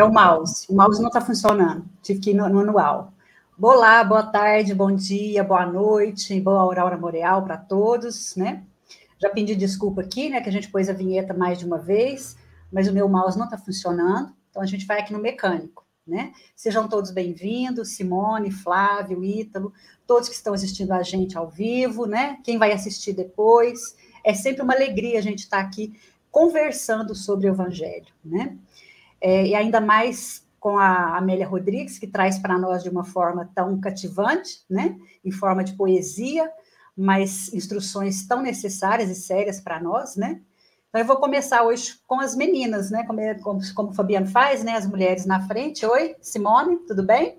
É o mouse. O mouse não está funcionando. Tive que ir no, no manual. Olá, boa tarde, bom dia, boa noite, boa aurora boreal para todos, né? Já pedi desculpa aqui, né, que a gente pôs a vinheta mais de uma vez, mas o meu mouse não está funcionando, então a gente vai aqui no mecânico, né? Sejam todos bem-vindos, Simone, Flávio, Ítalo, todos que estão assistindo a gente ao vivo, né? Quem vai assistir depois, é sempre uma alegria a gente estar tá aqui conversando sobre o Evangelho, né? É, e ainda mais com a Amélia Rodrigues, que traz para nós de uma forma tão cativante, né? Em forma de poesia, mas instruções tão necessárias e sérias para nós, né? Então, eu vou começar hoje com as meninas, né? Como, como, como o Fabiano faz, né? As mulheres na frente. Oi, Simone, tudo bem?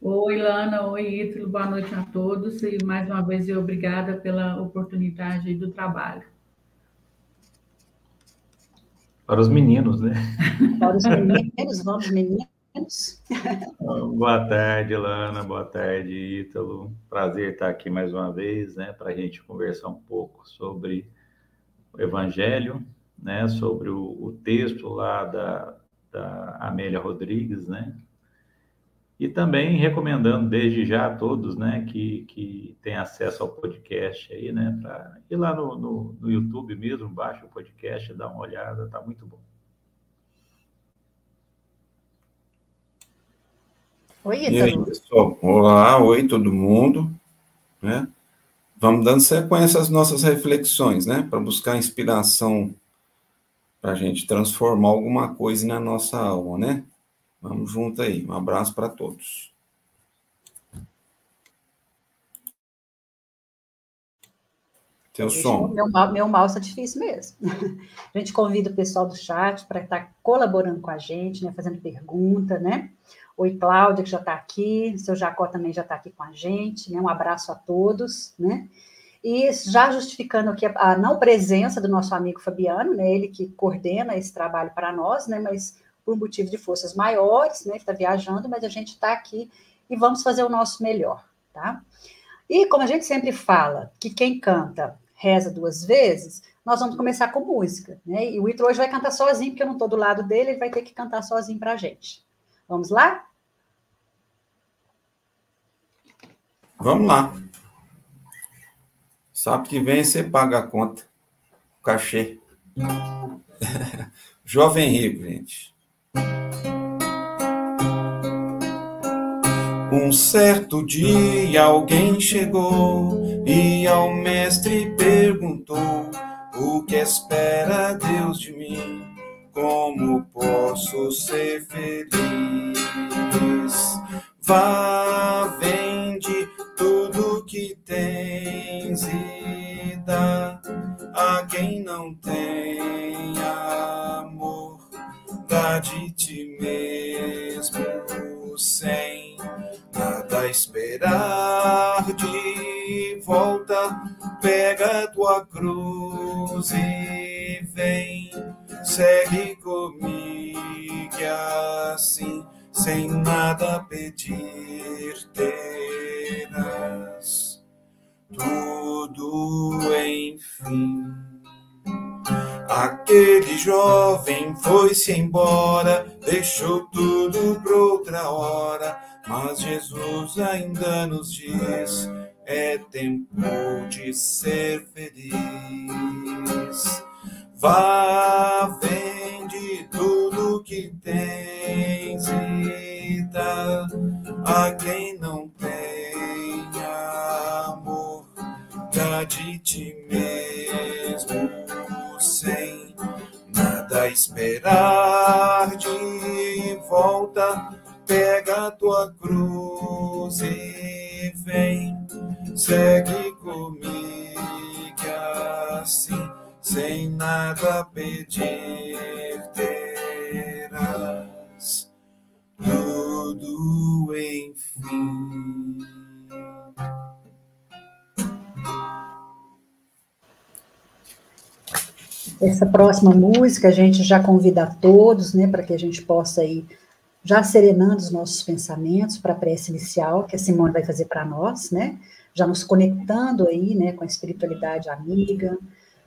Oi, Lana. Oi, Ítalo. Boa noite a todos. E mais uma vez, obrigada pela oportunidade do trabalho. Para os meninos, né? Para os meninos, vamos, meninos. Boa tarde, Lana. Boa tarde, Ítalo. Prazer estar aqui mais uma vez, né? Para a gente conversar um pouco sobre o Evangelho, né? Sobre o, o texto lá da, da Amélia Rodrigues, né? E também recomendando desde já a todos, né, que, que têm acesso ao podcast aí, né, para ir lá no, no, no, YouTube mesmo, baixa o podcast, dá uma olhada, tá muito bom. Oi, E aí, pessoal? Olá, oi todo mundo, né? Vamos dando sequência às nossas reflexões, né, para buscar inspiração para a gente transformar alguma coisa na nossa alma, né? Vamos junto aí. Um abraço para todos. Teu som. Meu, meu mouse está difícil mesmo. A gente convida o pessoal do chat para estar tá colaborando com a gente, né, fazendo pergunta, né? Oi, Cláudia, que já está aqui, seu Jacó também já está aqui com a gente, né? Um abraço a todos, né? E já justificando aqui a, a não presença do nosso amigo Fabiano, né? Ele que coordena esse trabalho para nós, né? Mas por motivo de forças maiores, né? Está viajando, mas a gente está aqui e vamos fazer o nosso melhor, tá? E como a gente sempre fala que quem canta reza duas vezes, nós vamos começar com música, né? E o Ítalo hoje vai cantar sozinho, porque eu não estou do lado dele, ele vai ter que cantar sozinho para a gente. Vamos lá? Vamos lá. Sabe que vem, você paga a conta. O cachê. Jovem rico, gente. Um certo dia alguém chegou e ao mestre perguntou: O que espera Deus de mim? Como posso ser feliz? Vá, vende tudo que tens e dá a quem não tem. Dá de ti mesmo sem nada esperar. De volta, pega tua cruz e vem, segue comigo assim, sem nada pedir, terás Aquele jovem foi-se embora, deixou tudo para outra hora mas Jesus ainda nos diz: é tempo de ser feliz. Vá, vende tudo que tens e dá a quem não tem amor. Dá de ti mesmo sem nada esperar de volta pega a tua cruz e vem, segue comigo assim, sem nada pedir, terás tudo enfim. Essa próxima música a gente já convida a todos, né, para que a gente possa ir já serenando os nossos pensamentos para a prece inicial, que a Simone vai fazer para nós, né? Já nos conectando aí, né, com a espiritualidade amiga,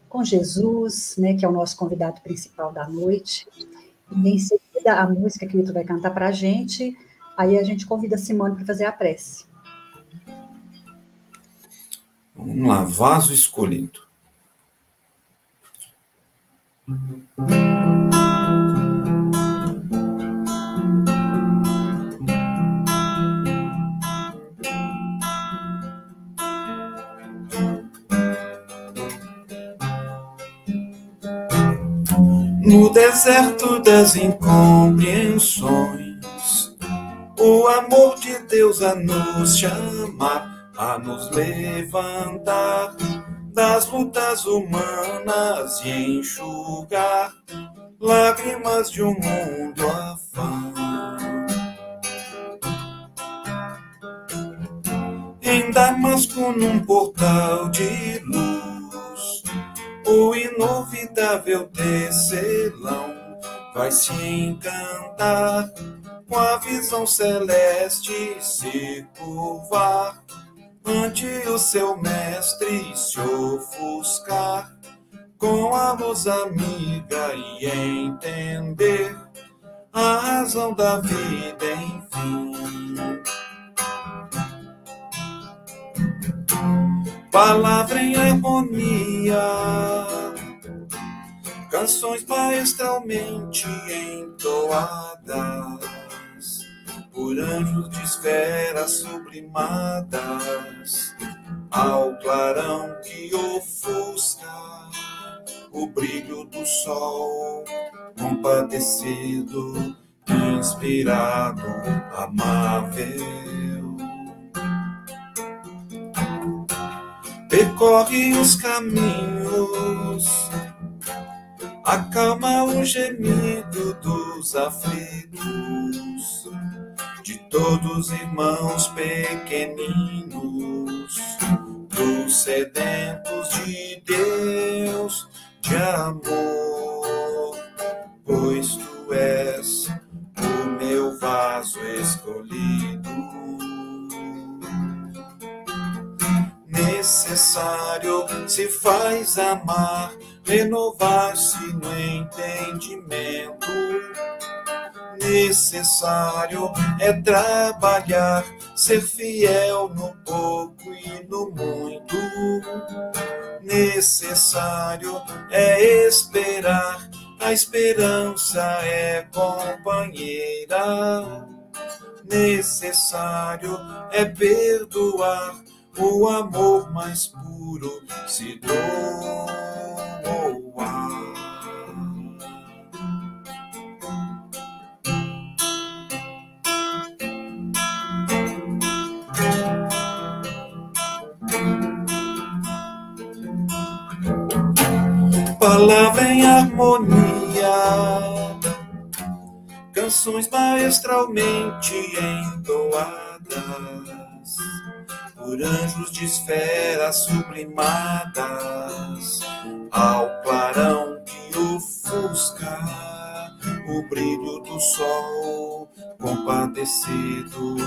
com Jesus, né, que é o nosso convidado principal da noite. E em seguida a música que o Ito vai cantar para a gente, aí a gente convida a Simone para fazer a prece. Vamos lá, vaso escolhido. No deserto das incompreensões, o amor de Deus a nos chamar, a nos levantar das lutas humanas e enxugar lágrimas de um mundo afã. Em Damasco, num portal de luz, o inovidável tecelão vai se encantar com a visão celeste se curvar ante o seu mestre se ofuscar com a luz amiga e entender a razão da vida, enfim. Palavra em harmonia, canções maestralmente entoadas por anjos de esferas sublimadas, ao clarão que ofusca o brilho do sol, compadecido, inspirado, amável. Percorre os caminhos, acalma o gemido dos aflitos de todos irmãos pequeninos, dos sedentos de Deus, de amor, pois tu és o meu vaso escolhido. Necessário se faz amar, renovar-se no entendimento necessário é trabalhar, ser fiel no pouco e no muito. Necessário é esperar, a esperança é companheira. Necessário é perdoar, o amor mais puro se doa. Palavra em harmonia, canções maestralmente entoadas por anjos de esferas sublimadas, ao clarão que ofusca o brilho do sol, compadecido,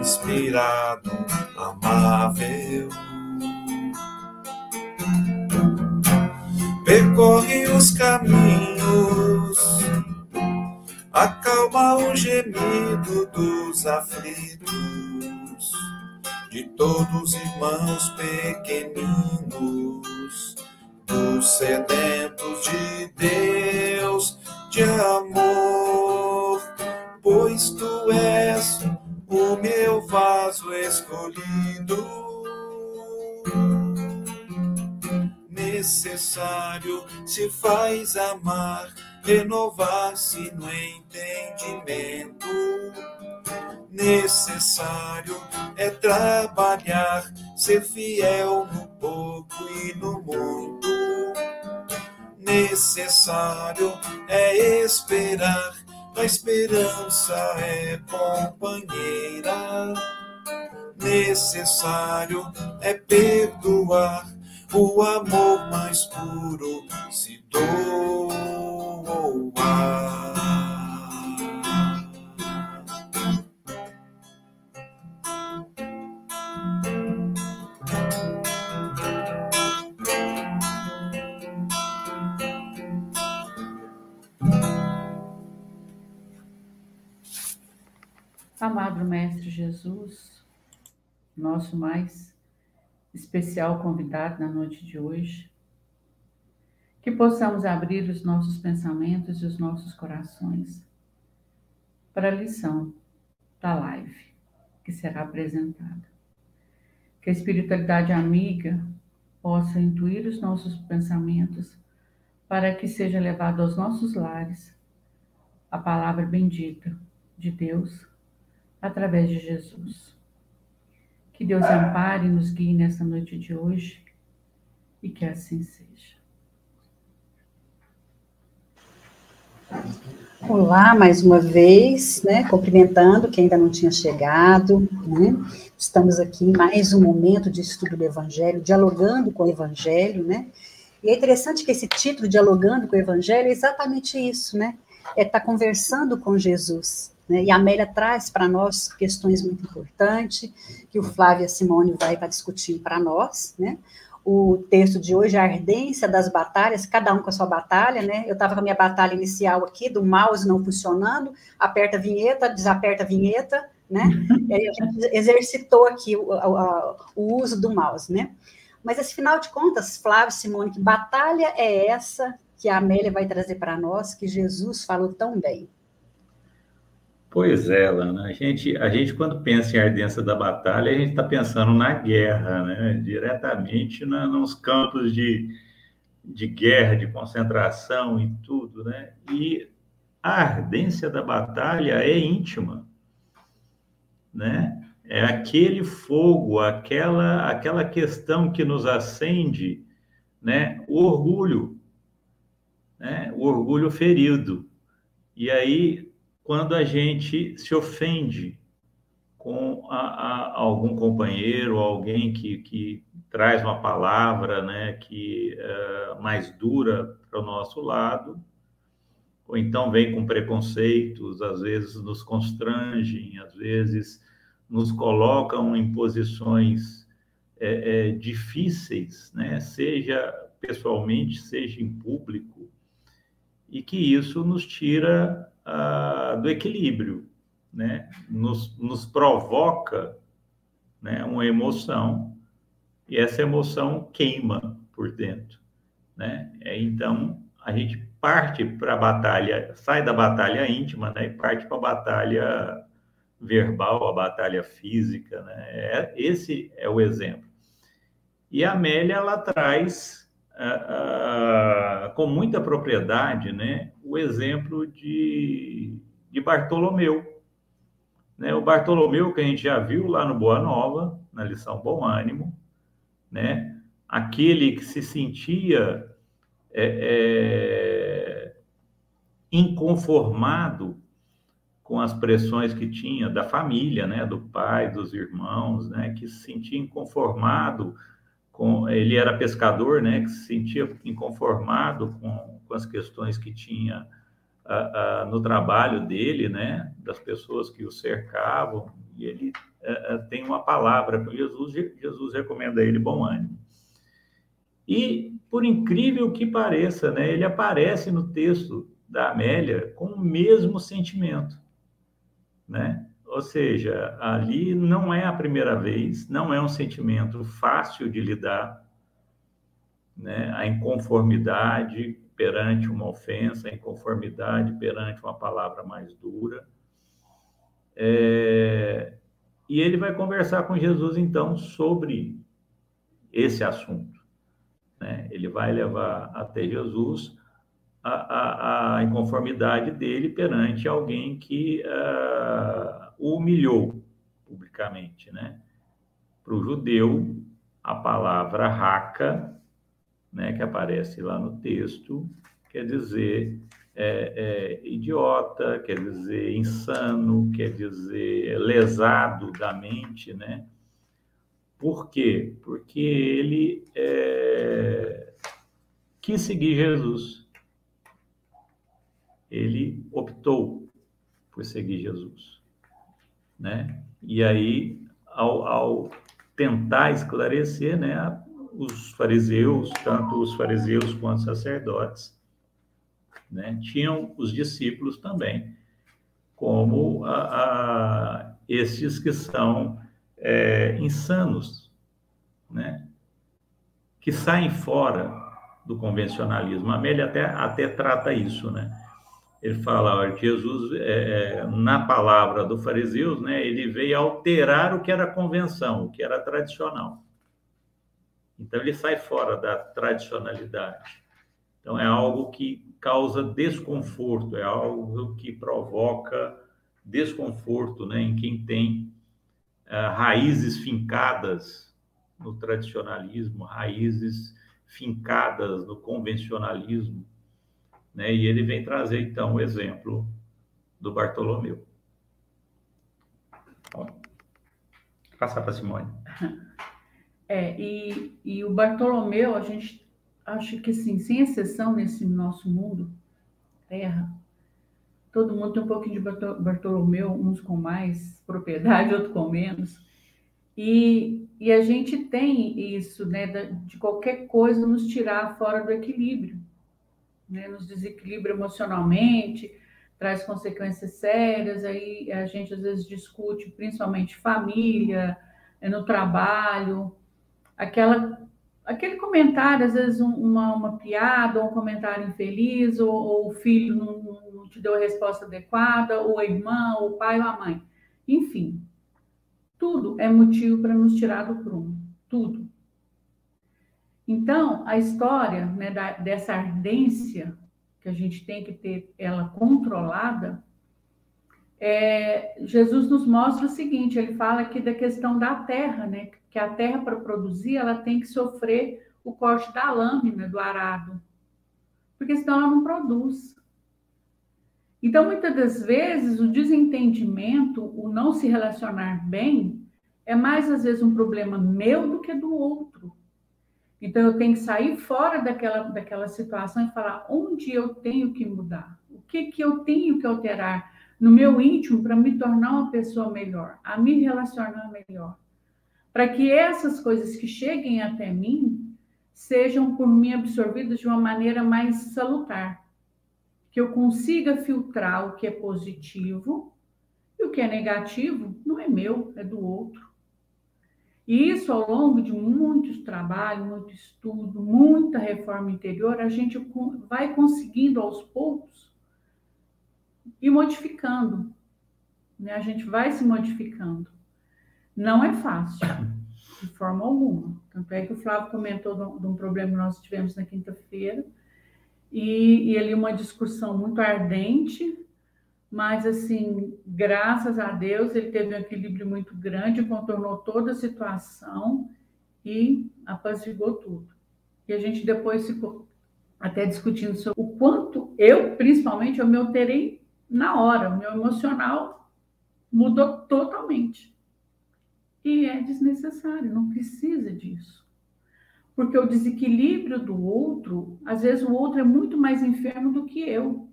inspirado, amável percorre os caminhos, acalma o gemido dos aflitos, de todos os irmãos pequeninos, dos sedentos de Deus, de amor, pois tu és o meu vaso escolhido necessário se faz amar, renovar-se no entendimento. Necessário é trabalhar, ser fiel no pouco e no muito. Necessário é esperar, a esperança é companheira. Necessário é perdoar o amor mais puro se doa. Amado Mestre Jesus, nosso mais especial convidado na noite de hoje, que possamos abrir os nossos pensamentos e os nossos corações para a lição da live que será apresentada. Que a espiritualidade amiga possa intuir os nossos pensamentos para que seja levado aos nossos lares a palavra bendita de Deus através de Jesus. Que Deus ampare e nos guie nessa noite de hoje. E que assim seja. Olá, mais uma vez, né, cumprimentando quem ainda não tinha chegado, né, estamos aqui em mais um momento de estudo do Evangelho, dialogando com o Evangelho, né, e é interessante que esse título, Dialogando com o Evangelho, é exatamente isso, né, é estar tá conversando com Jesus, né, e a Amélia traz para nós questões muito importantes, que o Flávio Simone vai estar discutindo para nós, né, o texto de hoje, a ardência das batalhas, cada um com a sua batalha, né? Eu estava com a minha batalha inicial aqui, do mouse não funcionando, aperta a vinheta, desaperta a vinheta, né? E aí a gente exercitou aqui o, o, o uso do mouse, né? Mas, afinal de contas, Flávio, Simone, que batalha é essa que a Amélia vai trazer para nós, que Jesus falou tão bem? Pois é, Lana. A gente, a gente quando pensa em ardência da batalha, a gente está pensando na guerra, né? diretamente na, nos campos de, de guerra, de concentração e tudo. Né? E a ardência da batalha é íntima. Né? É aquele fogo, aquela, aquela questão que nos acende né? o orgulho, né? o orgulho ferido. E aí quando a gente se ofende com a, a, algum companheiro, alguém que, que traz uma palavra né, que é mais dura para o nosso lado, ou então vem com preconceitos, às vezes nos constrangem, às vezes nos colocam em posições é, é, difíceis, né? seja pessoalmente, seja em público, e que isso nos tira uh, do equilíbrio, né? Nos, nos provoca né, uma emoção e essa emoção queima por dentro, né? É, então a gente parte para a batalha, sai da batalha íntima, né? E parte para a batalha verbal, a batalha física, né? É, esse é o exemplo. E a Amélia ela traz com muita propriedade, né? o exemplo de, de Bartolomeu. Né? O Bartolomeu, que a gente já viu lá no Boa Nova, na lição Bom Ânimo, né? aquele que se sentia é, é, inconformado com as pressões que tinha da família, né, do pai, dos irmãos, né, que se sentia inconformado com, ele era pescador, né, que se sentia inconformado com com as questões que tinha uh, uh, no trabalho dele, né, das pessoas que o cercavam, e ele uh, tem uma palavra para Jesus, Jesus recomenda a ele bom ânimo. E, por incrível que pareça, né, ele aparece no texto da Amélia com o mesmo sentimento, né? Ou seja, ali não é a primeira vez, não é um sentimento fácil de lidar, né? A inconformidade perante uma ofensa, inconformidade perante uma palavra mais dura. É, e ele vai conversar com Jesus, então, sobre esse assunto. Né? Ele vai levar até Jesus a, a, a inconformidade dele perante alguém que uh, humilhou publicamente. Né? Para o judeu, a palavra raca né, que aparece lá no texto, quer dizer é, é, idiota, quer dizer insano, quer dizer lesado da mente, né? Por quê? Porque ele é, quis seguir Jesus. Ele optou por seguir Jesus, né? E aí, ao, ao tentar esclarecer, né, os fariseus, tanto os fariseus quanto os sacerdotes, né, tinham os discípulos também, como a, a, que são é, insanos, né? que saem fora do convencionalismo. A Amélia até, até trata isso, né? Ele fala olha, Jesus, é, é, na palavra do fariseus, né, ele veio alterar o que era convenção, o que era tradicional. Então, ele sai fora da tradicionalidade. Então, é algo que causa desconforto, é algo que provoca desconforto né, em quem tem uh, raízes fincadas no tradicionalismo, raízes fincadas no convencionalismo. Né? E ele vem trazer, então, o exemplo do Bartolomeu. passar para a Simone. É, e, e o Bartolomeu, a gente acha que, assim, sem exceção nesse nosso mundo, terra, todo mundo tem um pouquinho de Bartolomeu, uns com mais propriedade, outros com menos. E, e a gente tem isso, né, de qualquer coisa nos tirar fora do equilíbrio, né, nos desequilibra emocionalmente, traz consequências sérias. Aí a gente às vezes discute, principalmente família, é, no trabalho, aquela aquele comentário, às vezes uma, uma piada, ou um comentário infeliz, ou, ou o filho não, não, te deu a resposta adequada, ou a irmã, ou o pai, ou a mãe. Enfim, tudo é motivo para nos tirar do prumo. Tudo. Então, a história né, da, dessa ardência, que a gente tem que ter ela controlada, é, Jesus nos mostra o seguinte: ele fala aqui da questão da terra, né? Que a terra, para produzir, ela tem que sofrer o corte da lâmina, do arado, porque senão ela não produz. Então, muitas das vezes, o desentendimento, o não se relacionar bem, é mais às vezes um problema meu do que do outro. Então, eu tenho que sair fora daquela, daquela situação e falar onde eu tenho que mudar, o que, que eu tenho que alterar no meu íntimo para me tornar uma pessoa melhor, a me relacionar melhor. Para que essas coisas que cheguem até mim sejam por mim absorvidas de uma maneira mais salutar. Que eu consiga filtrar o que é positivo e o que é negativo não é meu, é do outro. E isso, ao longo de muito trabalho, muito estudo, muita reforma interior, a gente vai conseguindo aos poucos e modificando. Né? A gente vai se modificando. Não é fácil, de forma alguma. Tanto é que o Flávio comentou de um problema que nós tivemos na quinta-feira, e, e ali uma discussão muito ardente, mas assim, graças a Deus, ele teve um equilíbrio muito grande, contornou toda a situação e apaziguou tudo. E a gente depois ficou até discutindo sobre o quanto eu, principalmente, eu me alterei na hora, o meu emocional mudou totalmente. E é desnecessário, não precisa disso. Porque o desequilíbrio do outro, às vezes o outro é muito mais enfermo do que eu.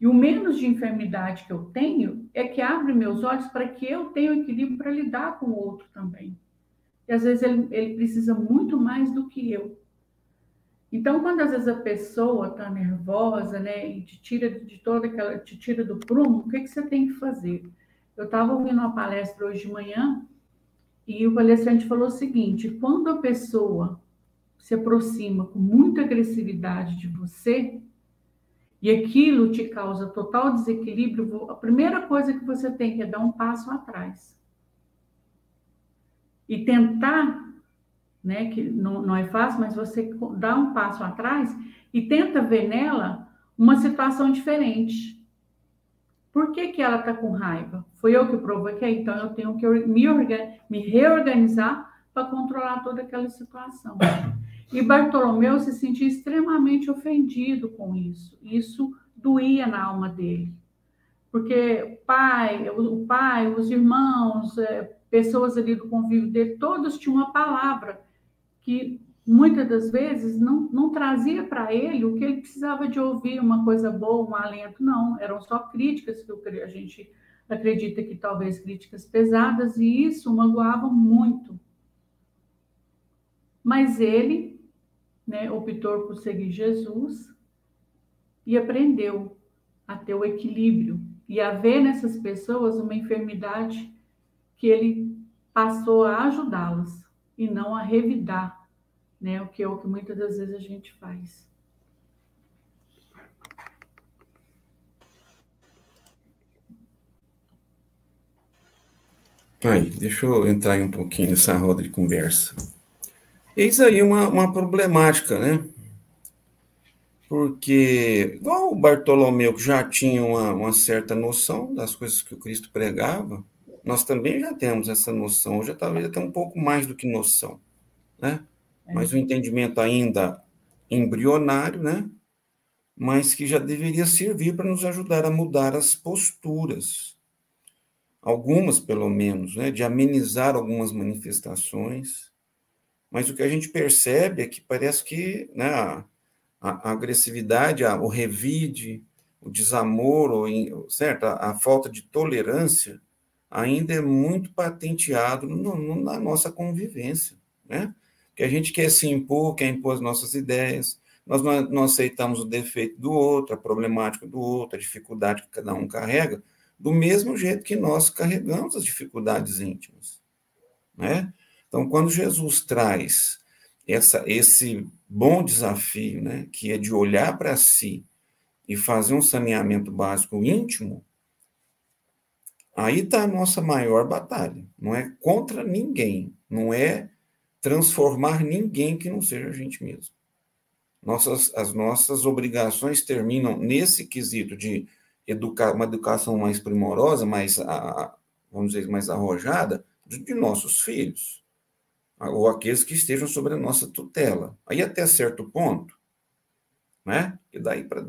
E o menos de enfermidade que eu tenho é que abre meus olhos para que eu tenha equilíbrio para lidar com o outro também. E às vezes ele, ele precisa muito mais do que eu. Então, quando às vezes a pessoa está nervosa, né, e te tira de toda aquela, te tira do prumo, o que, que você tem que fazer? Eu estava ouvindo uma palestra hoje de manhã e o palestrante falou o seguinte: quando a pessoa se aproxima com muita agressividade de você e aquilo te causa total desequilíbrio, a primeira coisa que você tem que é dar um passo atrás e tentar né? Que não, não é fácil, mas você dá um passo atrás e tenta ver nela uma situação diferente. Por que, que ela está com raiva? Foi eu que provoquei, então eu tenho que me, me reorganizar para controlar toda aquela situação. E Bartolomeu se sentia extremamente ofendido com isso. Isso doía na alma dele. Porque o pai, o pai, os irmãos, é, pessoas ali do convívio dele, todos tinham uma palavra que muitas das vezes não, não trazia para ele o que ele precisava de ouvir, uma coisa boa, um alento, não, eram só críticas que a gente acredita que talvez críticas pesadas, e isso magoava muito. Mas ele né, optou por seguir Jesus e aprendeu a ter o equilíbrio e a ver nessas pessoas uma enfermidade que ele passou a ajudá-las e não a revidar, né? O que é o que muitas das vezes a gente faz. Aí, deixa eu entrar um pouquinho nessa roda de conversa. Eis aí uma, uma problemática, né? Porque, igual o Bartolomeu, que já tinha uma, uma certa noção das coisas que o Cristo pregava, nós também já temos essa noção, hoje talvez até um pouco mais do que noção, né? É. Mas o entendimento ainda embrionário, né? Mas que já deveria servir para nos ajudar a mudar as posturas, algumas pelo menos, né, de amenizar algumas manifestações, mas o que a gente percebe é que parece que né, a, a agressividade, a, o revide, o desamor, certo? A, a, falta de tolerância ainda é muito patenteado no, no, na nossa convivência, né? Que a gente quer se impor, quer impor as nossas ideias, nós não, não aceitamos o defeito do outro, a problemática do outro, a dificuldade que cada um carrega, do mesmo jeito que nós carregamos as dificuldades íntimas. Né? Então, quando Jesus traz essa, esse bom desafio, né, que é de olhar para si e fazer um saneamento básico íntimo, aí está a nossa maior batalha. Não é contra ninguém, não é transformar ninguém que não seja a gente mesmo. Nossas, as nossas obrigações terminam nesse quesito de educar, uma educação mais primorosa, mais, vamos dizer, mais arrojada, de nossos filhos, ou aqueles que estejam sobre a nossa tutela. Aí, até certo ponto, né? E daí, pra,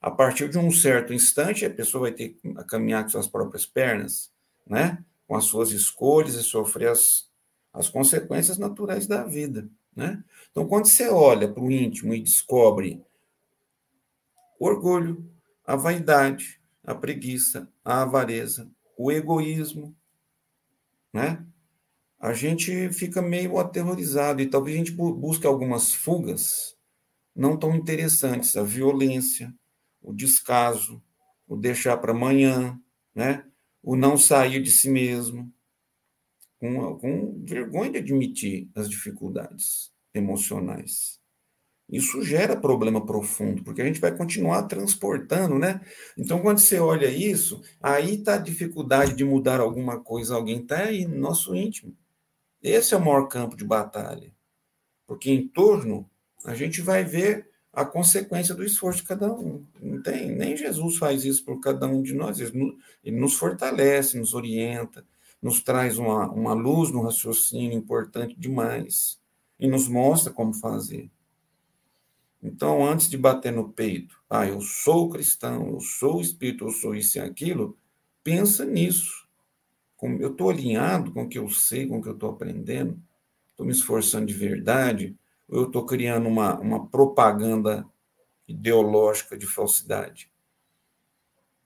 a partir de um certo instante, a pessoa vai ter que caminhar com suas próprias pernas, né? Com as suas escolhas e sofrer as, as consequências naturais da vida, né? Então, quando você olha para o íntimo e descobre orgulho, a vaidade, a preguiça, a avareza, o egoísmo, né? A gente fica meio aterrorizado e talvez a gente busque algumas fugas não tão interessantes, a violência, o descaso, o deixar para amanhã, né? O não sair de si mesmo, com, com vergonha de admitir as dificuldades emocionais. Isso gera problema profundo, porque a gente vai continuar transportando, né? Então, quando você olha isso, aí está a dificuldade de mudar alguma coisa, alguém está aí no nosso íntimo. Esse é o maior campo de batalha. Porque em torno, a gente vai ver a consequência do esforço de cada um. Não tem, nem Jesus faz isso por cada um de nós. Ele nos fortalece, nos orienta, nos traz uma, uma luz no raciocínio importante demais e nos mostra como fazer. Então, antes de bater no peito, ah, eu sou cristão, eu sou espírito, eu sou isso e aquilo, pensa nisso. Eu estou alinhado com o que eu sei, com o que eu estou aprendendo, estou me esforçando de verdade, ou eu estou criando uma, uma propaganda ideológica de falsidade.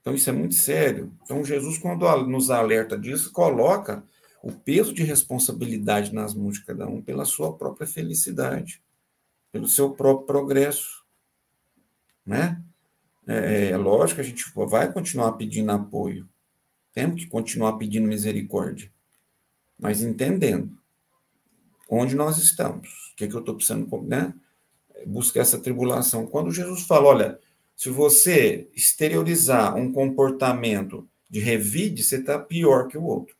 Então, isso é muito sério. Então, Jesus, quando nos alerta disso, coloca o peso de responsabilidade nas mãos de cada um pela sua própria felicidade pelo seu próprio progresso. Né? É, é lógico que a gente vai continuar pedindo apoio, temos que continuar pedindo misericórdia, mas entendendo onde nós estamos, o que, é que eu estou precisando, né? Buscar essa tribulação. Quando Jesus fala, olha, se você exteriorizar um comportamento de revide, você está pior que o outro.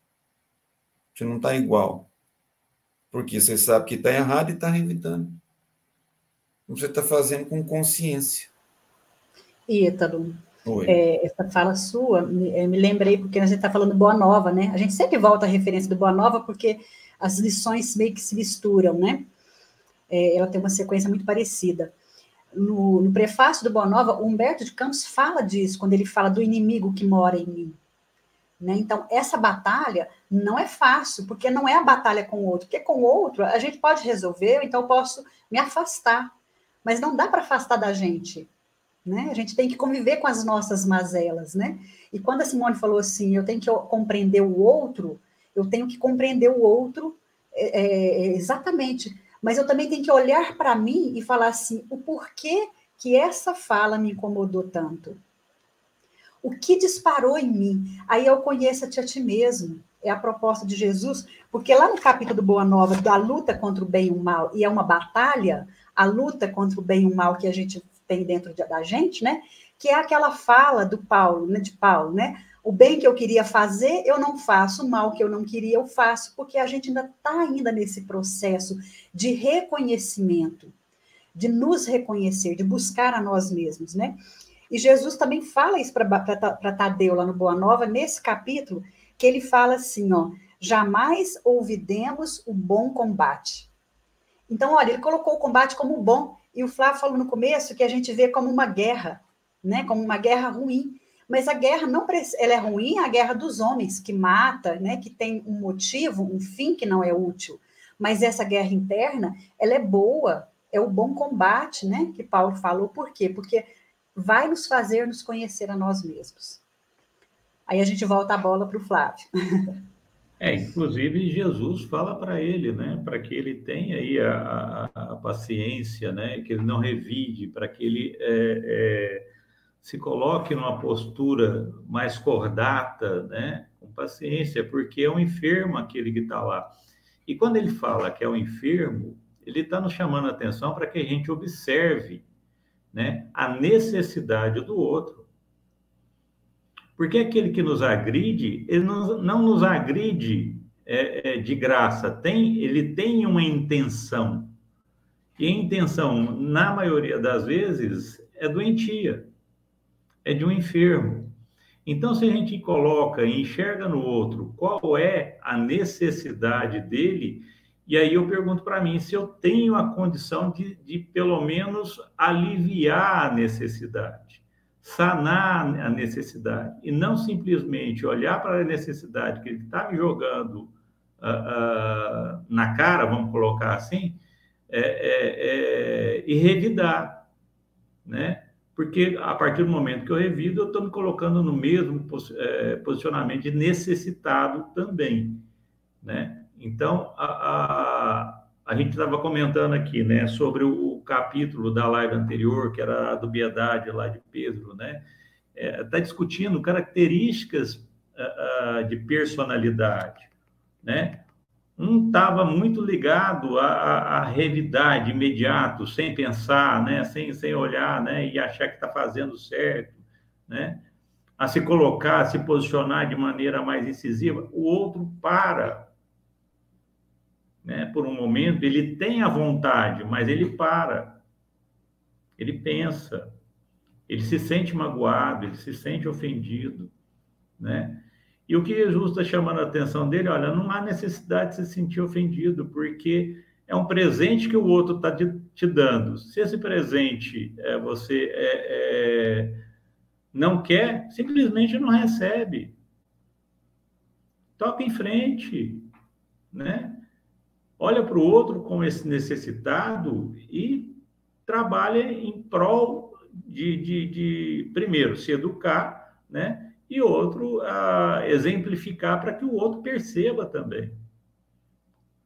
Você não está igual. Porque você sabe que está errado e está revidando você está fazendo com consciência. Ítalo, é, essa fala sua, me, é, me lembrei, porque a gente está falando Boa Nova, né? A gente sempre volta à referência do Boa Nova, porque as lições meio que se misturam, né? É, ela tem uma sequência muito parecida. No, no, prefácio do Boa Nova, Humberto de Campos fala disso, quando ele fala do inimigo que mora em mim. Né? Então, essa batalha não é fácil, porque não é a batalha com o outro, porque com o outro a gente pode resolver, então eu posso me afastar mas não dá para afastar da gente. Né? A gente tem que conviver com as nossas mazelas, né? E quando a Simone falou assim, eu tenho que compreender o outro, eu tenho que compreender o outro é, é, exatamente, mas eu também tenho que olhar para mim e falar assim, o porquê que essa fala me incomodou tanto? O que disparou em mim? Aí eu conheço-te a ti mesmo. É a proposta de Jesus, porque lá no capítulo do Boa Nova, da luta contra o bem e o mal, e é uma batalha, a luta contra o bem e o mal que a gente tem dentro da gente, né? Que é aquela fala do Paulo, né, de Paulo, né? O bem que eu queria fazer, eu não faço, o mal que eu não queria, eu faço, porque a gente ainda está ainda nesse processo de reconhecimento, de nos reconhecer, de buscar a nós mesmos, né? E Jesus também fala isso para Tadeu lá no Boa Nova, nesse capítulo, que ele fala assim, ó, jamais ouvidemos o bom combate. Então, olha, ele colocou o combate como bom, e o Flávio falou no começo que a gente vê como uma guerra, né, como uma guerra ruim. Mas a guerra não ela é ruim, a guerra dos homens que mata, né, que tem um motivo, um fim que não é útil. Mas essa guerra interna, ela é boa, é o bom combate, né, que Paulo falou. Por quê? Porque vai nos fazer nos conhecer a nós mesmos. Aí a gente volta a bola para o Flávio. É, inclusive Jesus fala para ele, né, para que ele tenha aí a, a, a, paciência, né, que ele não revide, para que ele é, é, se coloque numa postura mais cordata, né? Com paciência, porque é um enfermo aquele que está lá. E quando ele fala que é um enfermo, ele está nos chamando a atenção para que a gente observe né, a necessidade do outro. Porque aquele que nos agride, ele não, não nos agride é, é, de graça, tem, ele tem uma intenção. E a intenção, na maioria das vezes, é doentia é de um enfermo. Então, se a gente coloca e enxerga no outro qual é a necessidade dele, e aí eu pergunto para mim se eu tenho a condição de, de, pelo menos, aliviar a necessidade, sanar a necessidade, e não simplesmente olhar para a necessidade que ele está me jogando uh, uh, na cara, vamos colocar assim, é, é, é, e revidar, né? porque a partir do momento que eu revido, eu estou me colocando no mesmo é, posicionamento de necessitado também, né? Então, a, a, a gente estava comentando aqui, né, sobre o, capítulo da live anterior, que era a dubiedade lá de Pedro, né? Está é, tá discutindo características uh, uh, de personalidade, né? Um estava muito ligado à, à, à, revidade, imediato, sem pensar, né? sem, sem olhar né? e achar que está fazendo certo, né? a se colocar, a se posicionar de maneira mais incisiva. O outro para. Né? Por um momento, ele tem a vontade, mas ele para. Ele pensa. Ele se sente magoado, ele se sente ofendido. Né? E o que Jesus está chamando a atenção dele, olha, não há necessidade de se sentir ofendido, porque é um presente que o outro está te dando. Se esse presente é, você é, é, não quer, simplesmente não recebe. Toca em frente, né? Olha para o outro com esse necessitado e trabalha em prol de, de, de primeiro, se educar, né? e outro exemplificar para que o outro perceba também.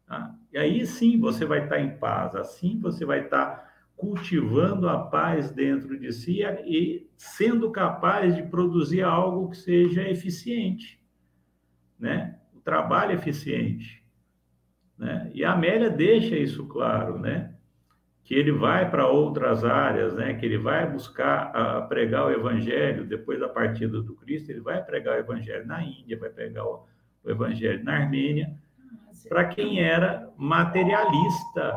Tá? E aí sim você vai estar em paz, assim você vai estar cultivando a paz dentro de si e sendo capaz de produzir algo que seja eficiente, né? O trabalho eficiente, né? E a Amélia deixa isso claro, né? que ele vai para outras áreas, né? que ele vai buscar a, pregar o evangelho depois da partida do Cristo, ele vai pregar o evangelho na Índia, vai pregar o, o evangelho na Armênia, para quem era materialista.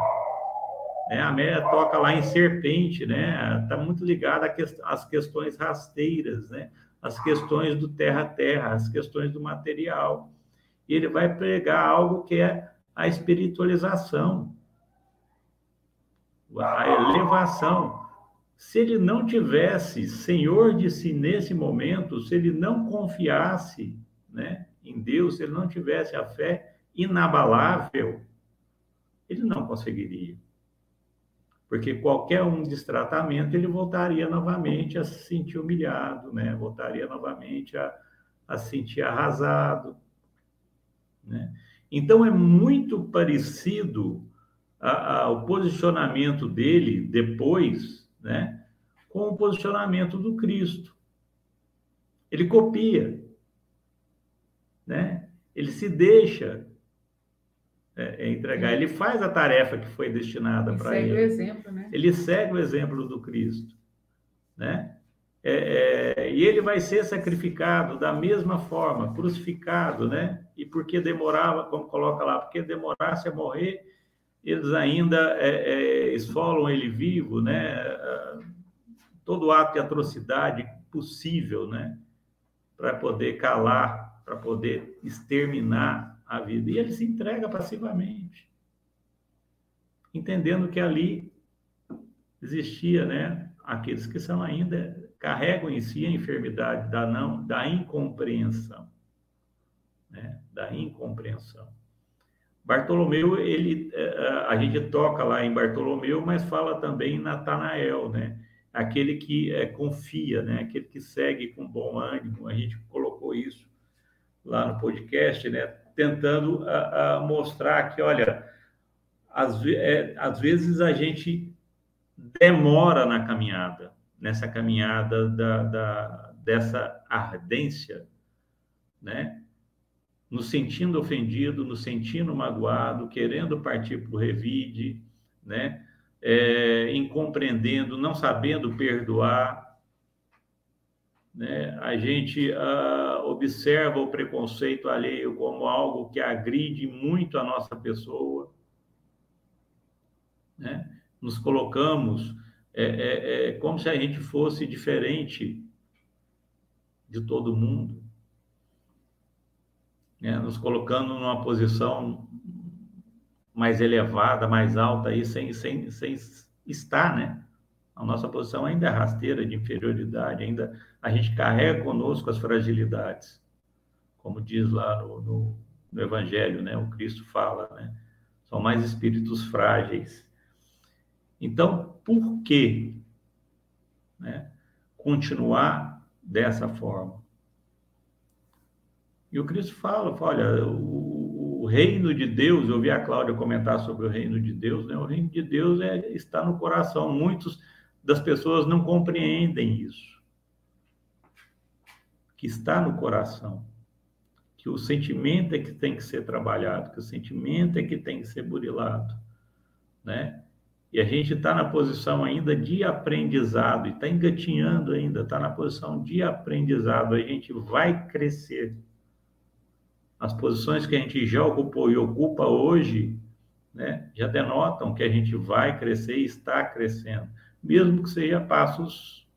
Né? A Amélia toca lá em serpente, né? Está muito ligada às questões rasteiras, né? As questões do terra a terra, as questões do material. E ele vai pregar algo que é a espiritualização, a elevação. Se ele não tivesse senhor de si nesse momento, se ele não confiasse né, em Deus, se ele não tivesse a fé inabalável, ele não conseguiria. Porque qualquer um destratamento, ele voltaria novamente a se sentir humilhado, né? voltaria novamente a, a se sentir arrasado. Né? Então, é muito parecido a, a, o posicionamento dele depois, né, com o posicionamento do Cristo. Ele copia, né? Ele se deixa é, é entregar. Ele faz a tarefa que foi destinada para ele. Segue o exemplo, né? Ele segue o exemplo do Cristo, né? É, é, e ele vai ser sacrificado da mesma forma, crucificado, né? E porque demorava, como coloca lá, porque demorasse a morrer, eles ainda é, é, esfolam ele vivo, né? Todo ato de atrocidade possível, né? Para poder calar, para poder exterminar a vida. E ele se entrega passivamente, entendendo que ali existia, né? Aqueles que são ainda carregam em si a enfermidade da não da incompreensão, né? Da incompreensão. Bartolomeu, ele, eh, a gente toca lá em Bartolomeu, mas fala também em Natanael, né? Aquele que é, confia, né? Aquele que segue com bom ânimo. A gente colocou isso lá no podcast, né? Tentando a, a mostrar que, olha, às, é, às vezes a gente demora na caminhada, nessa caminhada da, da, dessa ardência, né? Nos sentindo ofendido, nos sentindo magoado, querendo partir para o revide, né? É, incompreendendo, não sabendo perdoar, né? A gente uh, observa o preconceito alheio como algo que agride muito a nossa pessoa, né? Nos colocamos é, é, é como se a gente fosse diferente de todo mundo, né? nos colocando numa posição mais elevada, mais alta, aí, sem, sem, sem estar, né? A nossa posição ainda é rasteira de inferioridade, ainda a gente carrega conosco as fragilidades, como diz lá no, no, no Evangelho, né? O Cristo fala, né? São mais espíritos frágeis. Então, por que né, continuar dessa forma? E o Cristo fala, fala olha, o, o, reino de Deus, eu vi a Cláudia comentar sobre o reino de Deus, né? o reino de Deus é, está no coração. Muitos das pessoas não compreendem isso. Que está no coração. Que o sentimento é que tem que ser trabalhado, que o sentimento é que tem que ser burilado, né? E a gente está na posição ainda de aprendizado, e está engatinhando ainda, está na posição de aprendizado, a gente vai crescer. As posições que a gente já ocupou e ocupa hoje, né, já denotam que a gente vai crescer e está crescendo, mesmo que seja passos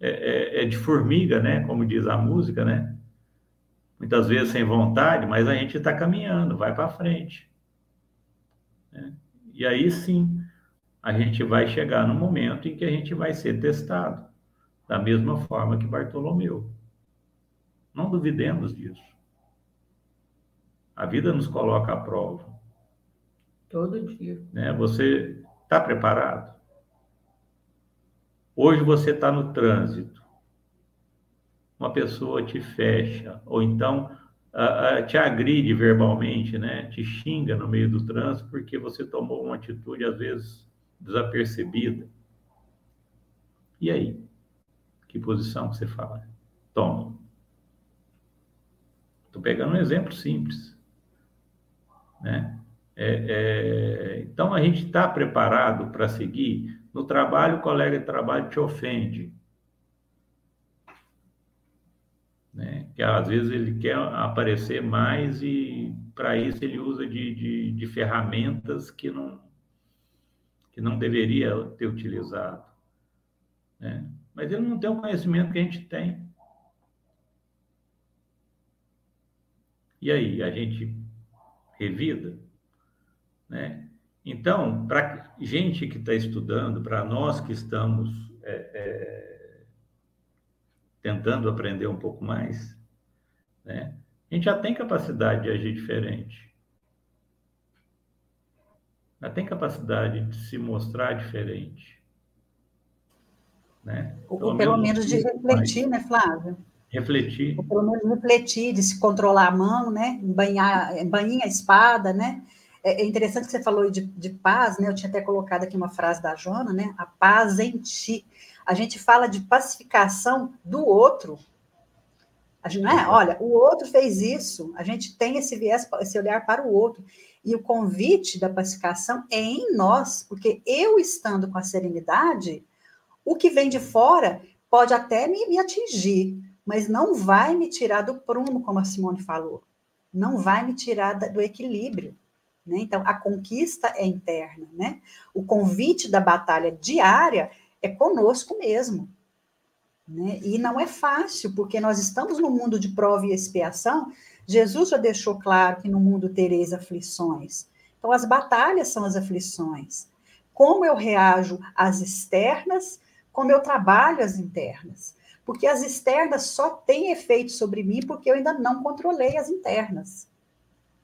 é, é, é de formiga, né, como diz a música, né? Muitas vezes sem vontade, mas a gente está caminhando, vai para frente. Né? E aí sim, a gente vai chegar no momento em que a gente vai ser testado, da mesma forma que Bartolomeu. Não duvidemos disso. A vida nos coloca à prova. Todo dia. Né? Você está preparado? Hoje você está no trânsito. Uma pessoa te fecha, ou então uh, uh, te agride verbalmente, né? Te xinga no meio do trânsito porque você tomou uma atitude, às vezes, desapercebida. E aí? Que posição você fala? Toma. Estou pegando um exemplo simples. Né? É, é, então, a gente está preparado para seguir. No trabalho, o colega de trabalho te ofende. né? que às vezes ele quer aparecer mais e para isso ele usa de, de, de, ferramentas que não, que não deveria ter utilizado. Né? Mas ele não tem o conhecimento que a gente tem. E aí, a gente revida? Né? Então, para gente que está estudando, para nós que estamos é, é, tentando aprender um pouco mais, né? A gente já tem capacidade de agir diferente. Já tem capacidade de se mostrar diferente. Né? Ou pelo, pelo menos, de refletir, mais. né, Flávio? Refletir. Ou pelo menos refletir, de se controlar a mão, né? Banhar, a espada, né? É, é interessante que você falou de, de paz, né? Eu tinha até colocado aqui uma frase da Jona, né? A paz em ti a gente fala de pacificação do outro, A gente, não é? Olha, o outro fez isso, a gente tem esse viés, esse olhar para o outro. E o convite da pacificação é em nós, porque eu estando com a serenidade, o que vem de fora pode até me, me atingir, mas não vai me tirar do prumo, como a Simone falou. Não vai me tirar da, do equilíbrio. Né? Então, a conquista é interna. Né? O convite da batalha diária é conosco mesmo. Né? E não é fácil, porque nós estamos no mundo de prova e expiação. Jesus já deixou claro que no mundo tereis aflições. Então, as batalhas são as aflições. Como eu reajo às externas, como eu trabalho as internas. Porque as externas só têm efeito sobre mim porque eu ainda não controlei as internas.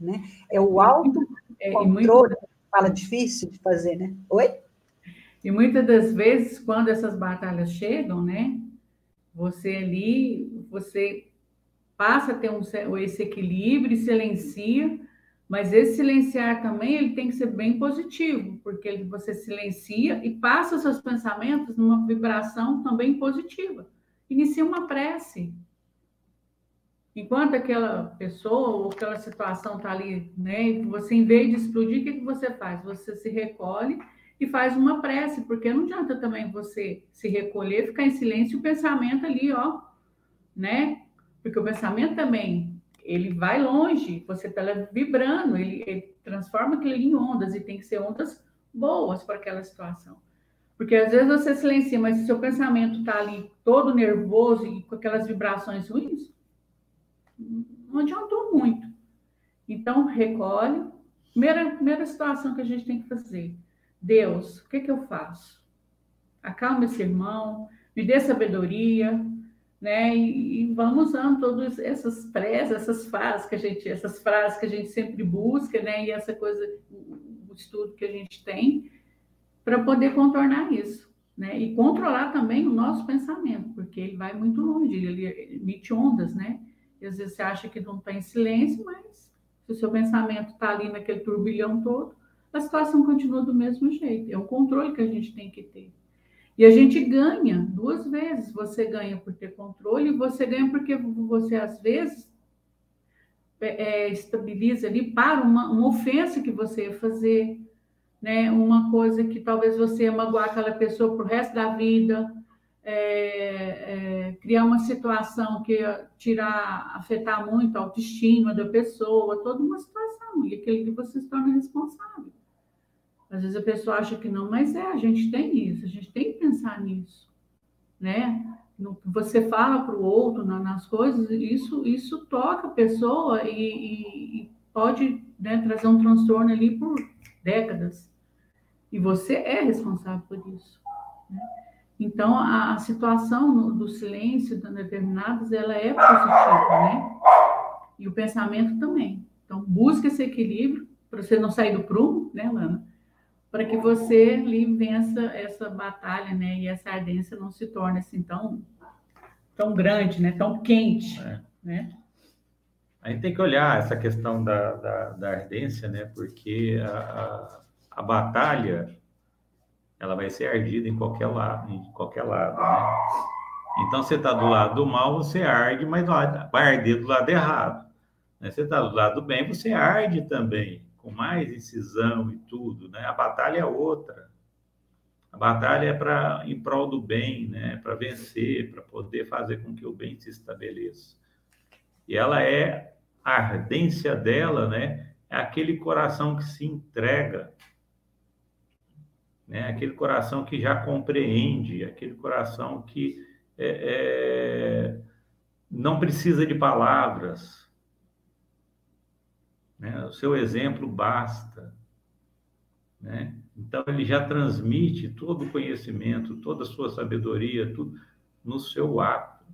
Né? É o autocontrole, é, fala difícil de fazer, né? Oi? E muitas das vezes, quando essas batalhas chegam, né? Você ali, você passa a ter um, esse equilíbrio, silencia, mas esse silenciar também ele tem que ser bem positivo, porque você silencia e passa seus pensamentos numa vibração também positiva. Inicia uma prece. Enquanto aquela pessoa ou aquela situação está ali, né, você em vez de explodir, o que, que você faz? Você se recolhe e faz uma prece, porque não adianta também você se recolher, ficar em silêncio e o pensamento ali, ó, né? Porque o pensamento também, ele vai longe, você está vibrando, ele, ele transforma aquilo em ondas e tem que ser ondas boas para aquela situação. Porque às vezes você silencia, mas se seu pensamento está ali todo nervoso e com aquelas vibrações ruins, não adiantou muito. Então, recolhe. Primeira, primeira situação que a gente tem que fazer Deus, o que, que eu faço? Acalma esse irmão, me dê sabedoria, né? E, e vamos usando todas essas preces, essas frases que a gente, essas frases que a gente sempre busca, né? E essa coisa, o, estudo que a gente tem, para poder contornar isso, né? E controlar também o nosso pensamento, porque ele vai muito longe, ele emite ondas, né? E às vezes você acha que não está em silêncio, mas se o seu pensamento está ali naquele turbilhão todo, a situação continua do mesmo jeito. É o controle que a gente tem que ter. E a gente ganha duas vezes. Você ganha por ter controle e você ganha porque você, às vezes, é, é, estabiliza ali para uma, uma ofensa que você ia fazer, né? uma coisa que talvez você ia magoar aquela pessoa para o resto da vida, é, é, criar uma situação que ia tirar, afetar muito a autoestima da pessoa, toda uma situação, e aquele que você se torna responsável. Às vezes a pessoa acha que não, mas é, a gente tem isso, a gente tem que pensar nisso, né? No que você fala para o outro, nas coisas, isso, isso toca a pessoa e, e, e pode né, trazer um transtorno ali por décadas. E você é responsável por isso. Né? Então, a, a situação no, do silêncio determinadas, ela é positiva, né? E o pensamento também. Então, busca esse equilíbrio para você não sair do prumo, né, Lana? Para que você ali vença essa batalha, né? E essa ardência não se torne assim tão, tão grande, né? Tão quente, é. né? A gente tem que olhar essa questão da, da, da ardência, né? Porque a, a, a, batalha ela vai ser ardida em qualquer lado, em qualquer lado, né? Então, você está do lado do mal, você arde, mas vai arder do lado errado. Né? Você está do lado do bem, você arde também com mais incisão e tudo, né? A batalha é outra. A batalha é para em prol do bem, né? Para vencer, para poder fazer com que o bem se estabeleça. E ela é a ardência dela, né? É aquele coração que se entrega, né? Aquele coração que já compreende, aquele coração que é, é, não precisa de palavras, né? O seu exemplo basta. Né? Então, ele já transmite todo o conhecimento, toda a sua sabedoria, tudo no seu ato.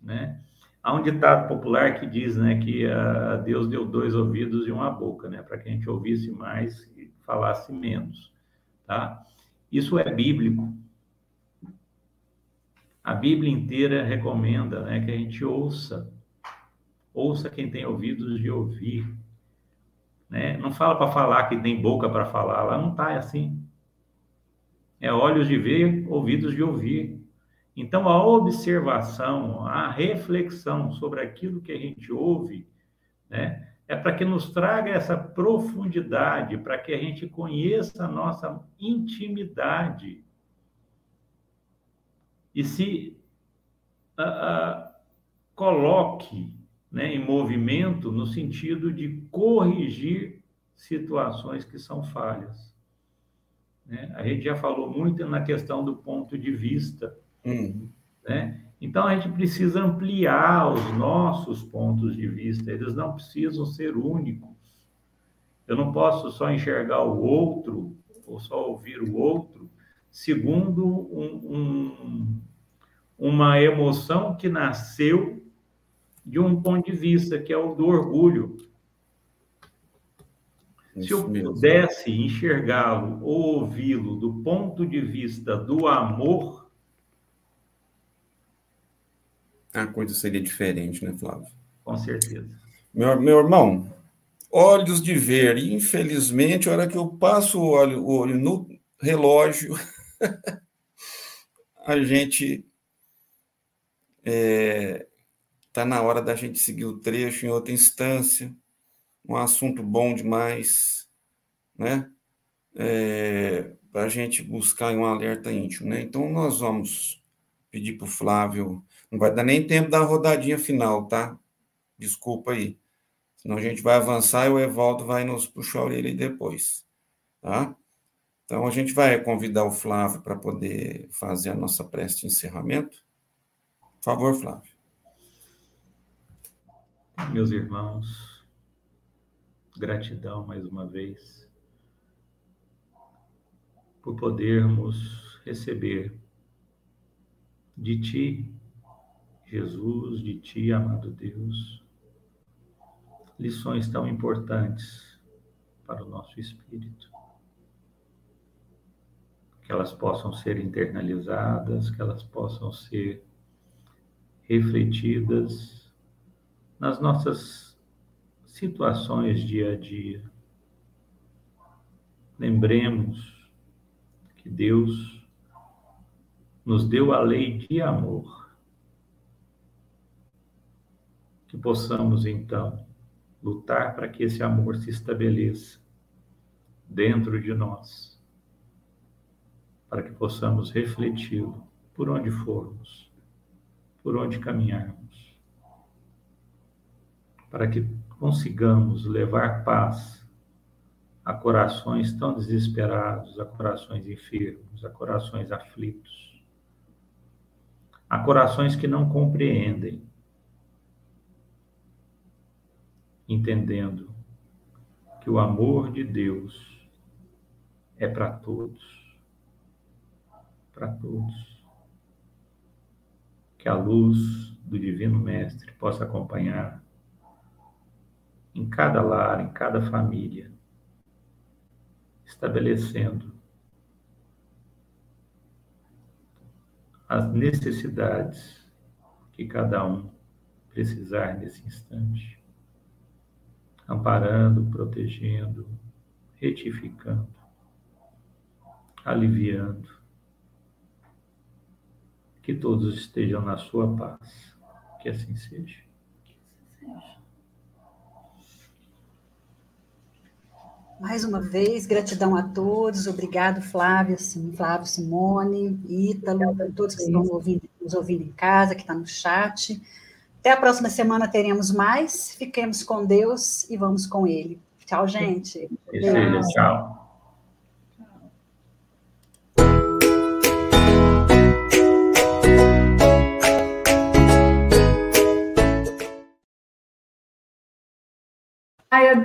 Né? Há um ditado popular que diz né, que uh, Deus deu dois ouvidos e uma boca, né, para que a gente ouvisse mais e falasse menos. Tá? Isso é bíblico. A Bíblia inteira recomenda né, que a gente ouça ouça quem tem ouvidos de ouvir. Né? Não fala para falar que tem boca para falar, lá não está assim. É olhos de ver, ouvidos de ouvir. Então, a observação, a reflexão sobre aquilo que a gente ouve, né, é para que nos traga essa profundidade, para que a gente conheça a nossa intimidade. E se uh, uh, coloque né, em movimento no sentido de corrigir situações que são falhas. Né? A gente já falou muito na questão do ponto de vista. Uhum. Né? Então, a gente precisa ampliar os nossos pontos de vista, eles não precisam ser únicos. Eu não posso só enxergar o outro, ou só ouvir o outro, segundo um, um, uma emoção que nasceu de um ponto de vista, que é o do orgulho. Isso Se eu pudesse enxergá-lo ou ouvi-lo do ponto de vista do amor. A coisa seria diferente, né, Flávio? Com certeza. Meu, meu irmão, olhos de ver. Infelizmente, a hora que eu passo o olho, o olho no relógio, a gente é, Está na hora da gente seguir o trecho em outra instância. Um assunto bom demais, né? É, para a gente buscar um alerta íntimo, né? Então, nós vamos pedir para o Flávio. Não vai dar nem tempo da rodadinha final, tá? Desculpa aí. Senão a gente vai avançar e o Evaldo vai nos puxar a orelha depois, tá? Então, a gente vai convidar o Flávio para poder fazer a nossa prece de encerramento. Por favor, Flávio. Meus irmãos, gratidão mais uma vez por podermos receber de Ti, Jesus, de Ti, amado Deus, lições tão importantes para o nosso espírito. Que elas possam ser internalizadas, que elas possam ser refletidas nas nossas situações dia a dia. Lembremos que Deus nos deu a lei de amor. Que possamos, então, lutar para que esse amor se estabeleça dentro de nós, para que possamos refleti-lo por onde formos, por onde caminharmos para que consigamos levar paz a corações tão desesperados, a corações enfermos, a corações aflitos, a corações que não compreendem, entendendo que o amor de Deus é para todos, para todos. Que a luz do Divino Mestre possa acompanhar em cada lar, em cada família, estabelecendo as necessidades que cada um precisar nesse instante, amparando, protegendo, retificando, aliviando, que todos estejam na sua paz, que assim seja. Que assim seja. Mais uma vez, gratidão a todos. Obrigado, Flávia, Flávio, Simone, Ítalo, todos que estão ouvindo, nos ouvindo em casa, que está no chat. Até a próxima semana teremos mais. Fiquemos com Deus e vamos com Ele. Tchau, gente. tchau. I